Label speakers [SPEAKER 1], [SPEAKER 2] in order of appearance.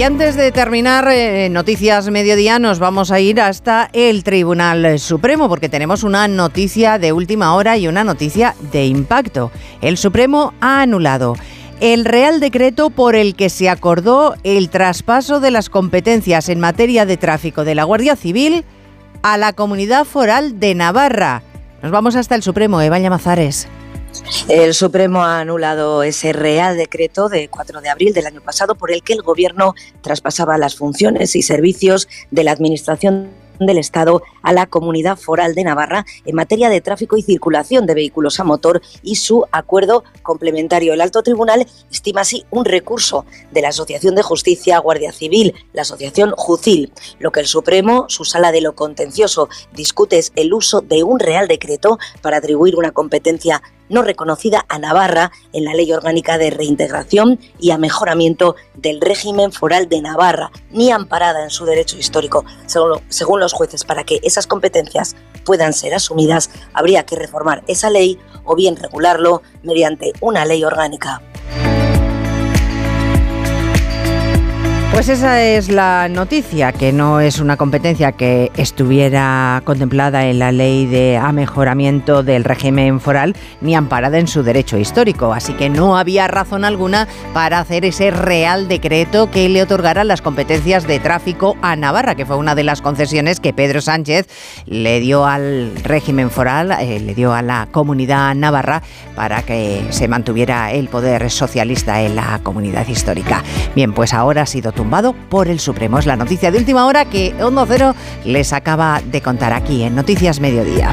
[SPEAKER 1] Y antes de terminar eh, Noticias Mediodía, nos vamos a ir hasta el Tribunal Supremo, porque tenemos una noticia de última hora y una noticia de impacto. El Supremo ha anulado el Real Decreto por el que se acordó el traspaso de las competencias en materia de tráfico de la Guardia Civil a la Comunidad Foral de Navarra. Nos vamos hasta el Supremo, Eva Llamazares.
[SPEAKER 2] El Supremo ha anulado ese Real Decreto de 4 de abril del año pasado por el que el Gobierno traspasaba las funciones y servicios de la Administración del Estado a la Comunidad Foral de Navarra en materia de tráfico y circulación de vehículos a motor y su acuerdo complementario. El Alto Tribunal estima así un recurso de la Asociación de Justicia Guardia Civil, la Asociación Jucil. Lo que el Supremo, su sala de lo contencioso, discute es el uso de un Real Decreto para atribuir una competencia no reconocida a Navarra en la Ley Orgánica de Reintegración y a Mejoramiento del Régimen Foral de Navarra, ni amparada en su derecho histórico. Según los jueces, para que esas competencias puedan ser asumidas, habría que reformar esa ley o bien regularlo mediante una ley orgánica.
[SPEAKER 1] Pues esa es la noticia, que no es una competencia que estuviera contemplada en la ley de amejoramiento del régimen foral ni amparada en su derecho histórico. Así que no había razón alguna para hacer ese real decreto que le otorgara las competencias de tráfico a Navarra, que fue una de las concesiones que Pedro Sánchez le dio al régimen foral, eh, le dio a la comunidad navarra para que se mantuviera el poder socialista en la comunidad histórica. Bien, pues ahora ha sido tumbado por el Supremo. Es la noticia de última hora que Hondo Cero les acaba de contar aquí en Noticias Mediodía.